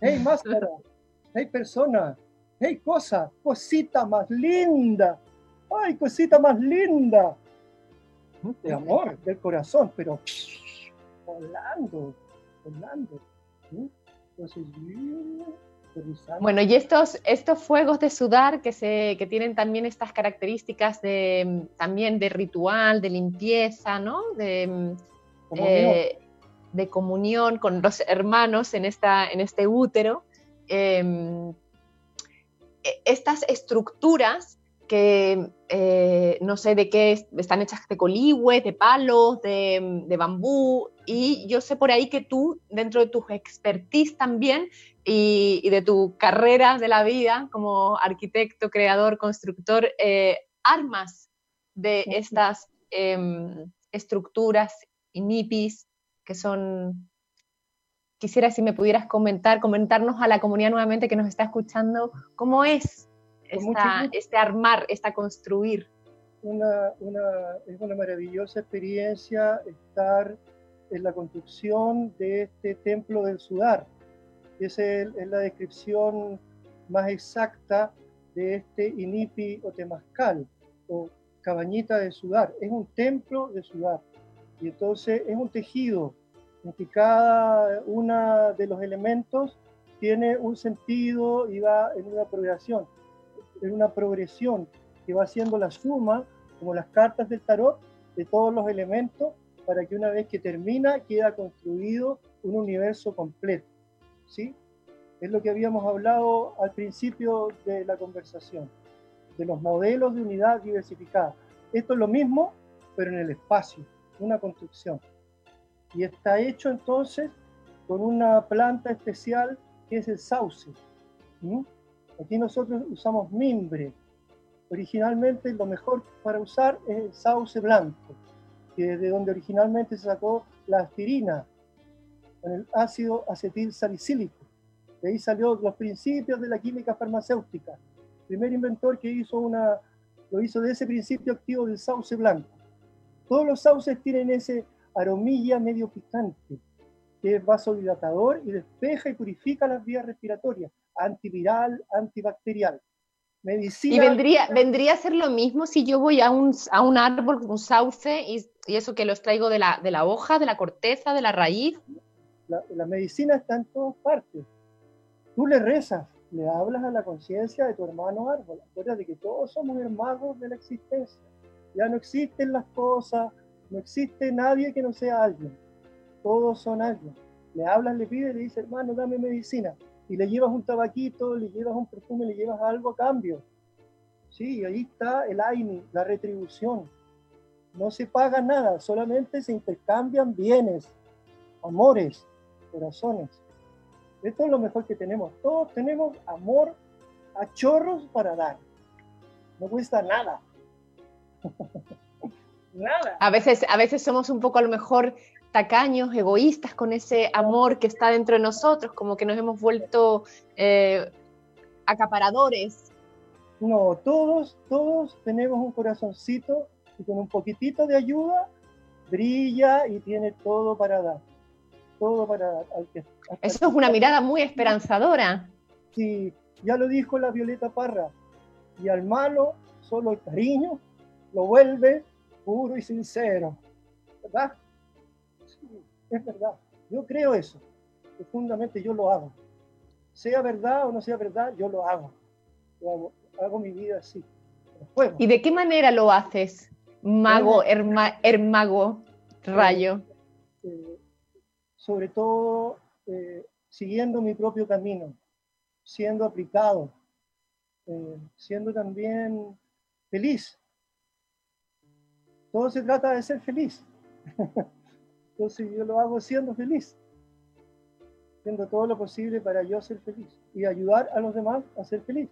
Hey, máscara. hey, persona. Hey, cosa. Cosita más linda. Ay, cosita más linda. De amor, del corazón, pero volando, volando. Entonces, bueno, y estos, estos fuegos de sudar que, se, que tienen también estas características de, también de ritual, de limpieza, ¿no? De, eh, de comunión con los hermanos en, esta, en este útero. Em, e, estas estructuras que eh, no sé de qué están hechas de coligüe, de palos, de, de, bambú, y yo sé por ahí que tú, dentro de tu expertise también, y, de tu carrera de la vida como arquitecto, creador, constructor, eh, armas de estas em, estructuras y nipis que son quisiera si me pudieras comentar, comentarnos a la comunidad nuevamente que nos está escuchando, cómo es este armar, esta construir. Una, es una maravillosa experiencia estar en la construcción de este templo del sudar. Esa es, es la descripción más exacta de este inipi o temazcal o cabañita de sudar. Es un templo de sudar. Y entonces es un tejido en que cada uno de los elementos tiene un sentido y va en una progresión, en una progresión que va haciendo la suma, como las cartas del tarot, de todos los elementos, para que una vez que termina queda construido un universo completo. ¿sí? Es lo que habíamos hablado al principio de la conversación, de los modelos de unidad diversificada. Esto es lo mismo, pero en el espacio, una construcción. Y está hecho entonces con una planta especial que es el sauce. Aquí nosotros usamos mimbre. Originalmente lo mejor para usar es el sauce blanco, que de donde originalmente se sacó la aspirina, con el ácido acetil salicílico. De ahí salió los principios de la química farmacéutica. El primer inventor que hizo una, lo hizo de ese principio activo del sauce blanco. Todos los sauces tienen ese aromilla medio picante, que es vasodilatador y despeja y purifica las vías respiratorias, antiviral, antibacterial. Medicina. Y vendría, vendría a ser lo mismo si yo voy a un, a un árbol, un sauce, y, y, eso que los traigo de la, de la hoja, de la corteza, de la raíz. La, la medicina está en todas partes. Tú le rezas, le hablas a la conciencia de tu hermano árbol. Acuérdate que todos somos hermanos de la existencia. Ya no existen las cosas, no existe nadie que no sea alguien. Todos son alguien. Le hablas, le pides, le dices, hermano, dame medicina. Y le llevas un tabaquito, le llevas un perfume, le llevas algo a cambio. Sí, ahí está el AINI, la retribución. No se paga nada, solamente se intercambian bienes, amores, corazones. Esto es lo mejor que tenemos. Todos tenemos amor a chorros para dar. No cuesta nada. nada. A veces, a veces somos un poco a lo mejor tacaños, egoístas con ese amor que está dentro de nosotros, como que nos hemos vuelto eh, acaparadores. No, todos, todos tenemos un corazoncito y con un poquitito de ayuda brilla y tiene todo para dar. Todo para dar. Eso es una mirada muy esperanzadora. Sí, ya lo dijo la Violeta Parra. Y al malo solo el cariño lo vuelve puro y sincero. ¿Verdad? Es verdad. Yo creo eso. Profundamente yo lo hago. Sea verdad o no sea verdad, yo lo hago. hago, mi vida así. ¿Y de qué manera lo haces, mago, hermago, rayo? Eh, eh, sobre todo eh, siguiendo mi propio camino, siendo aplicado, siendo también feliz, todo se trata de ser feliz. Entonces yo lo hago siendo feliz, haciendo todo lo posible para yo ser feliz y ayudar a los demás a ser feliz.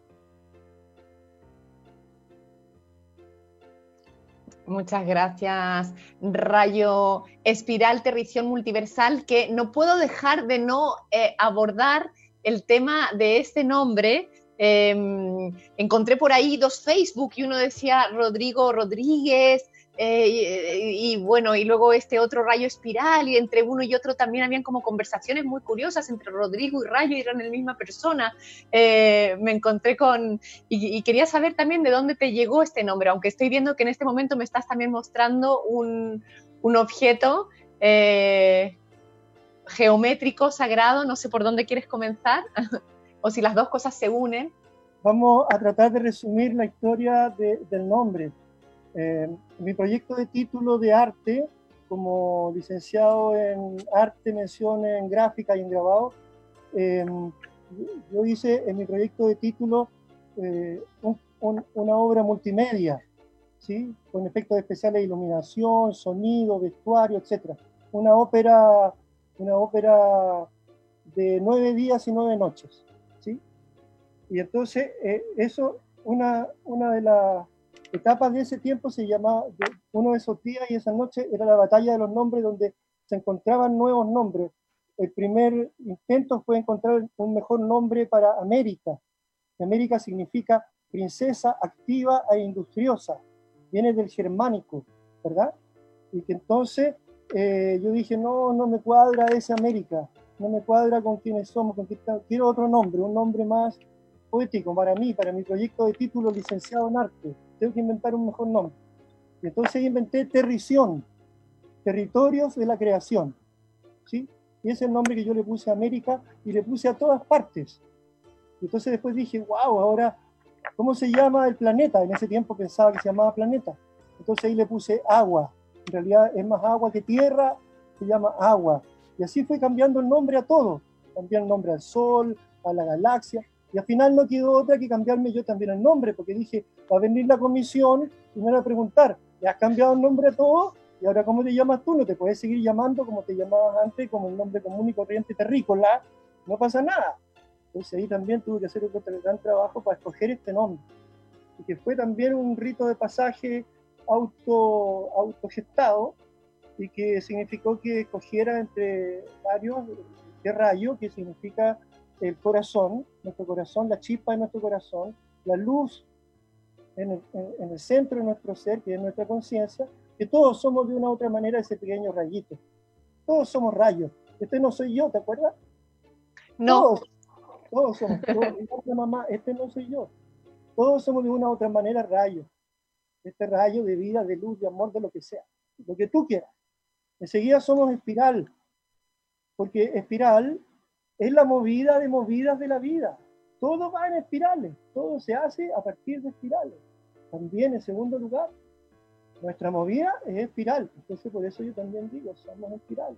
Muchas gracias, Rayo Espiral Terrición Multiversal, que no puedo dejar de no eh, abordar el tema de este nombre. Em, encontré por ahí dos Facebook y uno decía Rodrigo Rodríguez, eh, y, bueno, y luego este otro rayo espiral, y entre uno y otro también habían como conversaciones muy curiosas entre Rodrigo y Rayo, y eran la misma persona. Eh, me encontré con, y, quería saber también de dónde te llegó este nombre, aunque estoy viendo que en este momento me estás también mostrando un, un objeto eh, geométrico, sagrado, no sé por dónde quieres comenzar, o si las dos cosas se unen. Vamos a tratar de resumir la historia del nombre. Eh, mi proyecto de título de arte, como licenciado en arte, mención en gráfica y en grabado, em, yo hice en mi proyecto de título eh, una obra multimedia, ¿sí? con efectos especiales de iluminación, sonido, vestuario, etc. Una ópera, una ópera de nueve días y nueve noches. ¿sí? Y entonces, eh, eso, una, una de las etapas de ese tiempo se llamaba, uno de esos días y esa noche era la batalla de los nombres donde se encontraban nuevos nombres. el primer intento fue encontrar un mejor nombre para América. América significa princesa activa e industriosa, viene del germánico, ¿verdad? Y que entonces eh, yo dije, no, no me cuadra ese América, no me cuadra con quienes somos, con quiero otro nombre, un nombre más poético para mí, para mi proyecto de título licenciado en arte. Tengo que inventar un mejor nombre. Y entonces inventé Terrición, Territorios de la Creación. ¿sí? Y ese es el nombre que yo le puse a América y le puse a todas partes. Y entonces después dije, wow, ahora, ¿cómo se llama el planeta? En ese tiempo pensaba que se llamaba planeta. Entonces ahí le puse agua. En realidad es más agua que tierra, se llama agua. Y así fue cambiando el nombre a todo. Cambié el nombre al Sol, a la galaxia. Y al final no quedó otra que cambiarme yo también el nombre, porque dije, va a venir la comisión y me van a preguntar, ¿le has cambiado el nombre a todo? Y ahora, ¿cómo te llamas tú? No te puedes seguir llamando como te llamabas antes, como el nombre común y corriente terrícola. No pasa nada. Entonces ahí también tuve que hacer otro gran trabajo para escoger este nombre. Y que fue también un rito de pasaje auto, autogestado y que significó que escogiera entre varios qué rayo, que significa el corazón, nuestro corazón, la chispa de nuestro corazón, la luz en el, en el centro de nuestro ser, que es nuestra conciencia, que todos somos de una u otra manera ese pequeño rayito. Todos somos rayos. Este no soy yo, ¿te acuerdas? No. Todos, todos somos. Todos, mamá, este no soy yo. Todos somos de una u otra manera rayos. Este rayo de vida, de luz, de amor, de lo que sea. Lo que tú quieras. Enseguida somos espiral. Porque espiral es la movida de movidas de la vida. Todo va en espirales. Todo se hace a partir de espirales. También, en segundo lugar, nuestra movida es espiral, entonces por eso yo también digo, somos espiral.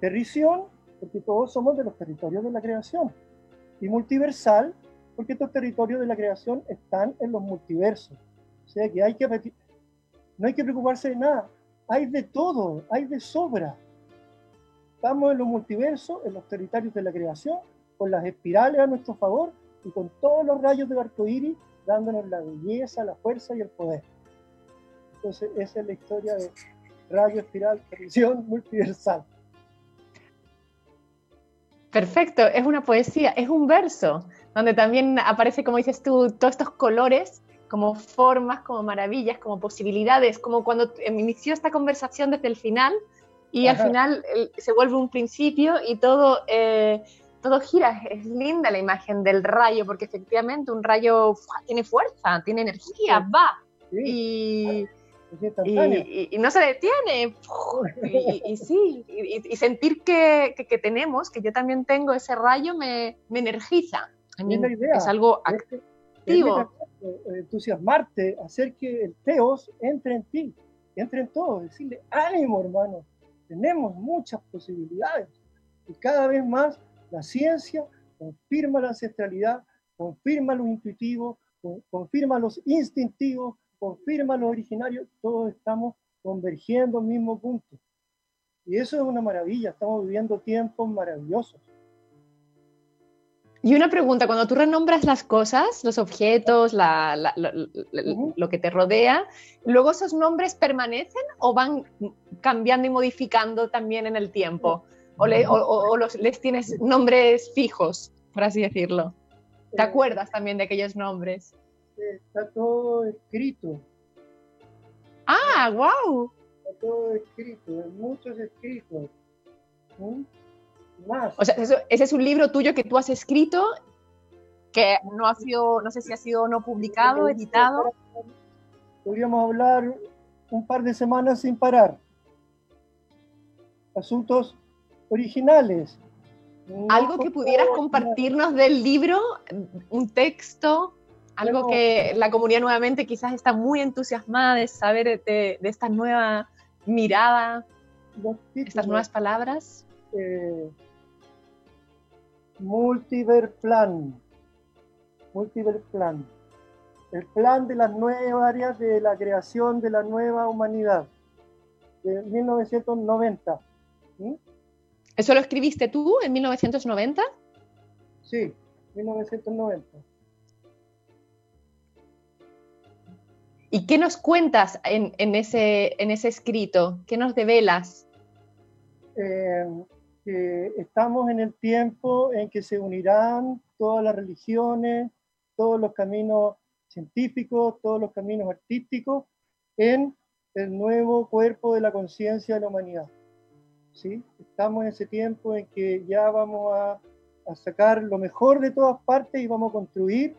Terrición, porque todos somos de los territorios de la creación. Y multiversal, porque estos territorios de la creación están en los multiversos. O sea que hay que no hay que preocuparse de nada. Hay de todo, hay de sobra. Estamos en los multiversos, en los territorios de la creación, con las espirales a nuestro favor y con todos los rayos del arco iris dándonos la belleza, la fuerza y el poder. Entonces, esa es la historia de Radio Espiral, televisión multiversal. Perfecto, es una poesía, es un verso, donde también aparece, como dices tú, todos estos colores como formas, como maravillas, como posibilidades, como cuando inició esta conversación desde el final y al final se vuelve un principio y todo, eh, todo gira. Es linda la imagen del rayo, porque efectivamente un rayo tiene fuerza, tiene energía, va. Y, y, no se detiene. Y, sí, y, sentir que, tenemos, que yo también tengo ese rayo, me, energiza. Es algo activo. entusiasmarte, hacer que el teos entre en ti, entre en todo, decirle, ánimo hermano, tenemos muchas posibilidades. Y cada vez más la ciencia confirma la ancestralidad, confirma lo intuitivo, confirma los instintivos, confirma los originarios, todos estamos convergiendo al mismo punto. Y eso es una maravilla, estamos viviendo tiempos maravillosos. Y una pregunta, cuando tú renombras las cosas, los objetos, lo que te rodea, ¿luego esos nombres permanecen o van cambiando y modificando también en el tiempo? ¿O, les tienes nombres fijos, por así decirlo? ¿Te acuerdas también de aquellos nombres? está todo escrito. Ah, wow. Está todo escrito, muchos escritos. ¿Mm? Más. O sea, ese es un libro tuyo que tú has escrito que no ha sido, no sé si ha sido no publicado, editado. Podríamos hablar un par de semanas sin parar. Asuntos originales. Algo que pudieras compartirnos del libro, un texto, algo que la comunidad nuevamente quizás está muy entusiasmada de saber de, esta nueva mirada, estas nuevas palabras. Eh, multiverplan. Multiverplan. El plan de las nueve áreas de la creación de la nueva humanidad. De 1990. ¿Eso lo escribiste tú en 1990? Sí, 1990. ¿Y qué nos cuentas en, ese, en ese escrito? ¿Qué nos develas? Eh, que estamos en el tiempo en que se unirán todas las religiones, todos los caminos científicos, todos los caminos artísticos en el nuevo cuerpo de la conciencia de la humanidad. ¿Sí? Estamos en ese tiempo en que ya vamos a, a sacar lo mejor de todas partes y vamos a construir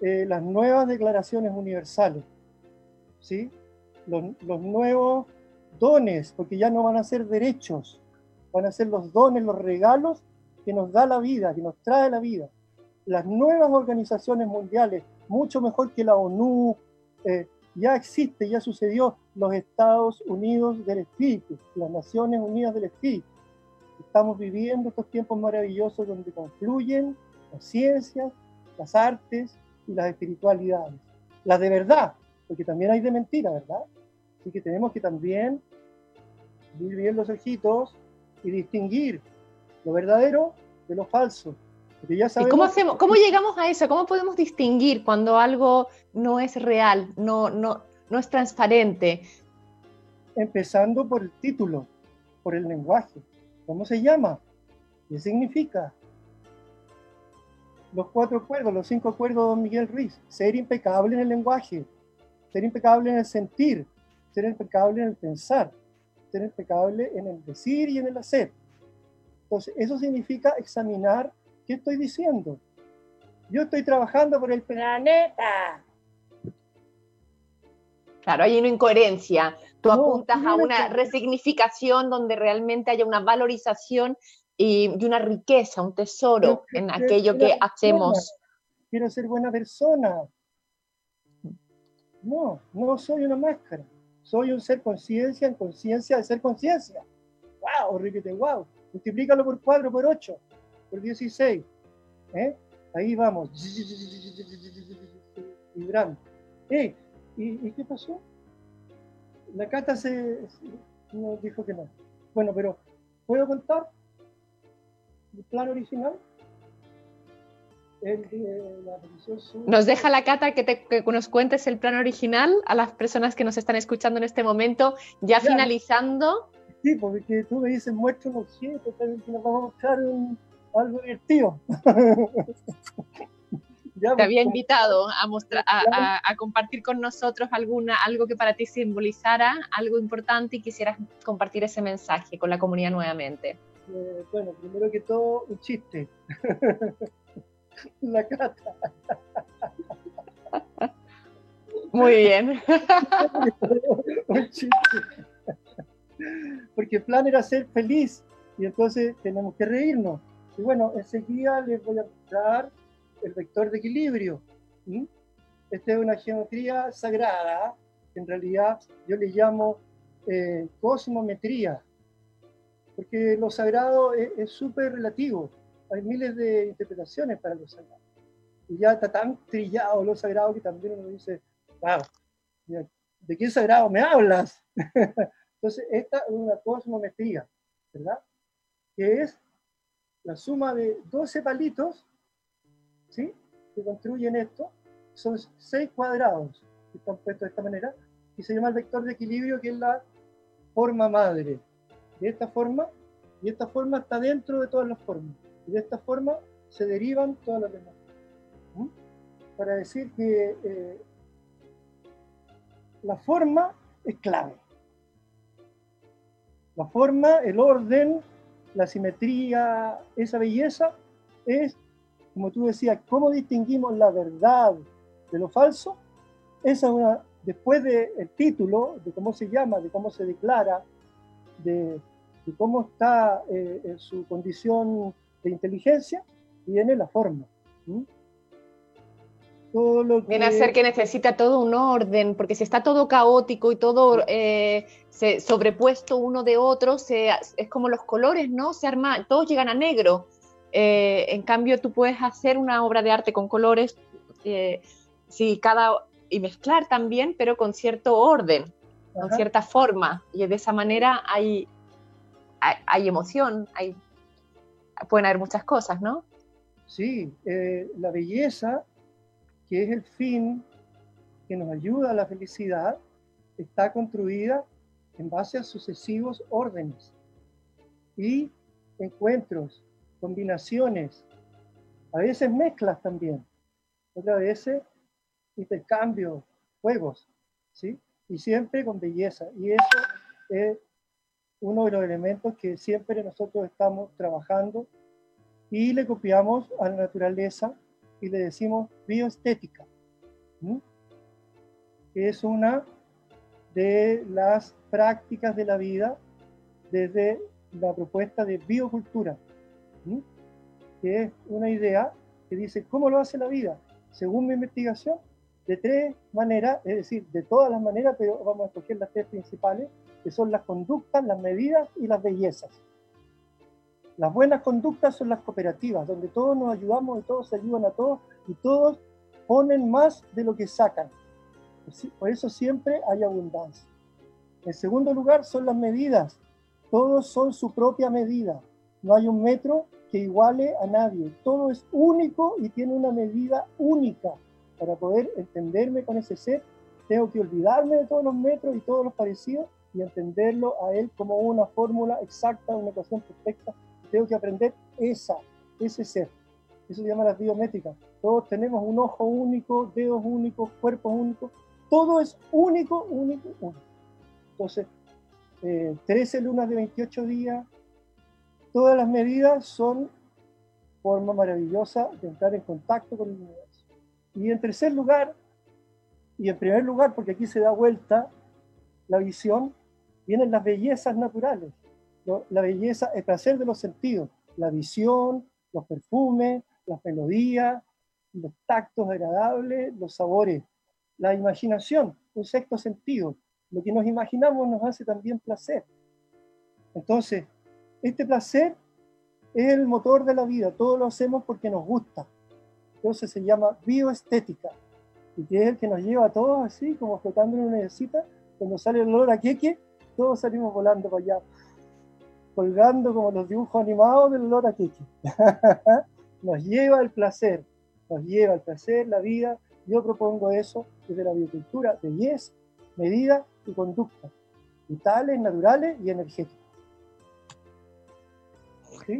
eh, las nuevas declaraciones universales. ¿Sí? Los, los nuevos dones, porque ya no van a ser derechos, van a ser los dones, los regalos que nos da la vida, que nos trae la vida. Las nuevas organizaciones mundiales, mucho mejor que la ONU, eh, ya existe, ya sucedió los Estados Unidos del Espíritu, las Naciones Unidas del Espíritu. Estamos viviendo estos tiempos maravillosos donde confluyen las ciencias, las artes y las espiritualidades. Las de verdad, porque también hay de mentira, ¿verdad? Así que tenemos que también abrir bien los ojitos y distinguir lo verdadero de lo falso. Porque ya ¿Y sabemos, cómo, hacemos, cómo llegamos a eso? ¿Cómo podemos distinguir cuando algo no es real, no, no, no es transparente? empezando por el título, por el lenguaje. ¿Cómo se llama? ¿Qué significa? Los cuatro acuerdos, los cinco acuerdos de Don Miguel Ruiz. Ser impecable en el lenguaje, ser impecable en el sentir, ser impecable en el pensar, ser impecable en el decir y en el hacer. Entonces, eso significa examinar qué estoy diciendo. Yo estoy trabajando por el planeta. Claro, hay una incoherencia. Tú No, apuntas a una que- resignificación donde realmente haya una valorización y, y una riqueza, un tesoro Yo en quiero aquello que hacemos. Quiero ser buena persona. No, no soy una máscara. Soy un ser conciencia en conciencia de ser conciencia. ¡Wow! Repite, wow. Multiplícalo por 4, por 8, por 16. ¿eh? Ahí vamos. Vibrando. ¡Eh! ¿y, ¿Y qué pasó? La Cata se, se- nos dijo que no. Bueno, pero ¿puedo contar el plan original? El de la revisión sur. Nos deja la cata que, te- que nos cuentes el plan original a las personas que nos están escuchando en este momento, ya Ya. finalizando. Sí, porque tú me dices, muestra un objeto, nos vamos a mostrar un- algo divertido. Ya, Te había pues, invitado a, mostrar, a, a- a compartir con nosotros alguna, algo que para ti simbolizara algo importante y quisieras compartir ese mensaje con la comunidad nuevamente. eh, bueno, primero que todo, un chiste. la cata. Muy bien. un chiste. Porque el plan era ser feliz y entonces tenemos que reírnos. Y bueno, enseguida les voy a mostrar el vector de equilibrio. ¿m? Esta es una geometría sagrada, que en realidad yo le llamo eh, cosmometría, porque lo sagrado es súper relativo. Hay miles de interpretaciones para lo sagrado. Y ya está tan trillado lo sagrado que también uno dice, wow, ¿de qué sagrado me hablas? Entonces, esta es una cosmometría, ¿verdad? Que es la suma de 12 palitos, ¿sí? Que construyen esto. Son seis cuadrados que están puestos de esta manera. Y se llama el vector de equilibrio, que es la forma madre. De esta forma, y esta forma está dentro de todas las formas. De esta forma se derivan todas las demás. Para decir que eh, la forma es clave. La forma, el orden, la simetría, esa belleza es, como tú decías, cómo distinguimos la verdad de lo falso. Esa es una, después del título, de cómo se llama, de cómo se declara, de, cómo está eh, en su condición de inteligencia, viene la forma. ¿Mm? Todo lo que, Viene a ser que necesita todo un orden, porque si está todo caótico y todo eh, se, sobrepuesto uno de otro, se, es como los colores, ¿no? Se arma, todos llegan a negro. Eh, en cambio, tú puedes hacer una obra de arte con colores, eh, sí, cada, y mezclar también, pero con cierto orden, con Ajá. cierta forma. Y de esa manera hay, hay, hay emoción, hay, pueden haber muchas cosas, ¿no? Sí, eh, la belleza, que es el fin que nos ayuda a la felicidad, está construida en base a sucesivos órdenes. Y encuentros, combinaciones, a veces mezclas también, otras veces intercambios, juegos, ¿sí? Y siempre con belleza. Y eso es uno de los elementos que siempre nosotros estamos trabajando y le copiamos a la naturaleza y le decimos bioestética, que es una de las prácticas de la vida desde la propuesta de biocultura, que es una idea que dice cómo lo hace la vida, según mi investigación, de tres maneras, es decir, de todas las maneras, pero vamos a escoger las tres principales, que son las conductas, las medidas y las bellezas. Las buenas conductas son las cooperativas, donde todos nos ayudamos y todos se ayudan a todos y todos ponen más de lo que sacan. Por eso siempre hay abundancia. En segundo lugar son las medidas. Todos son su propia medida. No hay un metro que iguale a nadie. Todo es único y tiene una medida única. Para poder entenderme con ese ser, tengo que olvidarme de todos los metros y todos los parecidos y entenderlo a él como una fórmula exacta, una ecuación perfecta. Tengo que aprender esa, ese ser. Eso se llama las biométricas. Todos tenemos un ojo único, dedos únicos, cuerpos únicos. Todo es único, único, único. Entonces, 13 eh, lunas de 28 días, todas las medidas son forma maravillosa de entrar en contacto con el universo. Y en tercer lugar, y en primer lugar, porque aquí se da vuelta la visión, vienen las bellezas naturales, la belleza, el placer de los sentidos, la visión, los perfumes, las melodías, los tactos agradables, los sabores, la imaginación, un sexto sentido. Lo que nos imaginamos nos hace también placer. Entonces, este placer es el motor de la vida, todo lo hacemos porque nos gusta. Entonces se llama bioestética, y que es el que nos lleva a todos así, como flotando en una necesita, cuando sale el olor a queque, todos salimos volando para allá, colgando como los dibujos animados del olor a queque. nos lleva el placer, nos lleva el placer, la vida. Yo propongo eso desde la biocultura, belleza, medida y conducta, vitales, naturales y energéticas.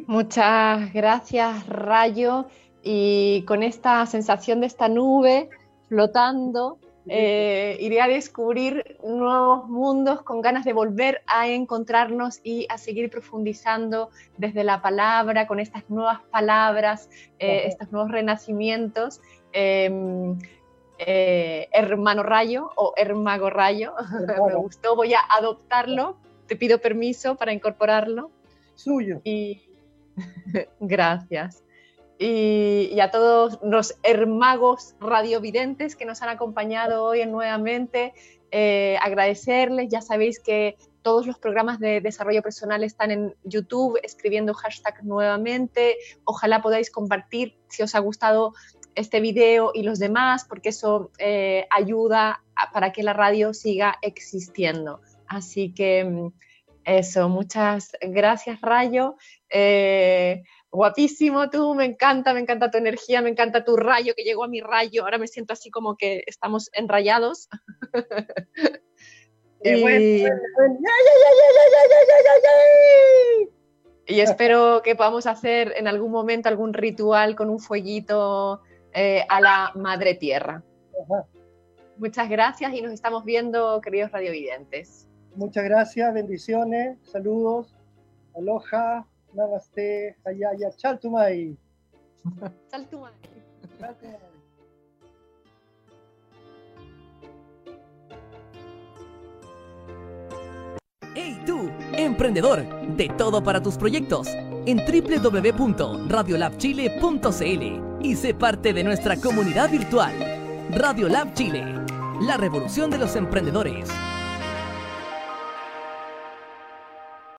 Muchas gracias, Rayo. Y con esta sensación de esta nube flotando, eh, iré a descubrir nuevos mundos con ganas de volver a encontrarnos y a seguir profundizando desde la palabra, con estas nuevas palabras, eh, estos nuevos renacimientos. Em, eh, hermano Rayo o Hermago Rayo, me gustó, voy a adoptarlo, te pido permiso para incorporarlo. Suyo. Y gracias y, a todos los hermagos radiovidentes que nos han acompañado hoy nuevamente. Eh, agradecerles, ya sabéis que todos los programas de desarrollo personal están en YouTube, escribiendo hashtag nuevamente. Ojalá podáis compartir si os ha gustado este video y los demás, porque eso eh, ayuda para que la radio siga existiendo. Así que mm, eso, muchas gracias Rayo. Eh, guapísimo tú, me encanta, me encanta tu energía, me encanta tu rayo que llegó a mi rayo, ahora me siento así como que estamos enrayados. y, espero que podamos hacer en algún momento algún ritual con un fueguito eh, a la madre tierra. Muchas gracias y nos estamos viendo, queridos radiovidentes. Muchas gracias, bendiciones, saludos, aloha. Namaste, Hayaya, Chaltumay. Chaltumay. ¡Hey tú, emprendedor! De todo para tus proyectos en www.radiolabchile.cl y sé parte de nuestra comunidad virtual. Radiolab Chile, la revolución de los emprendedores.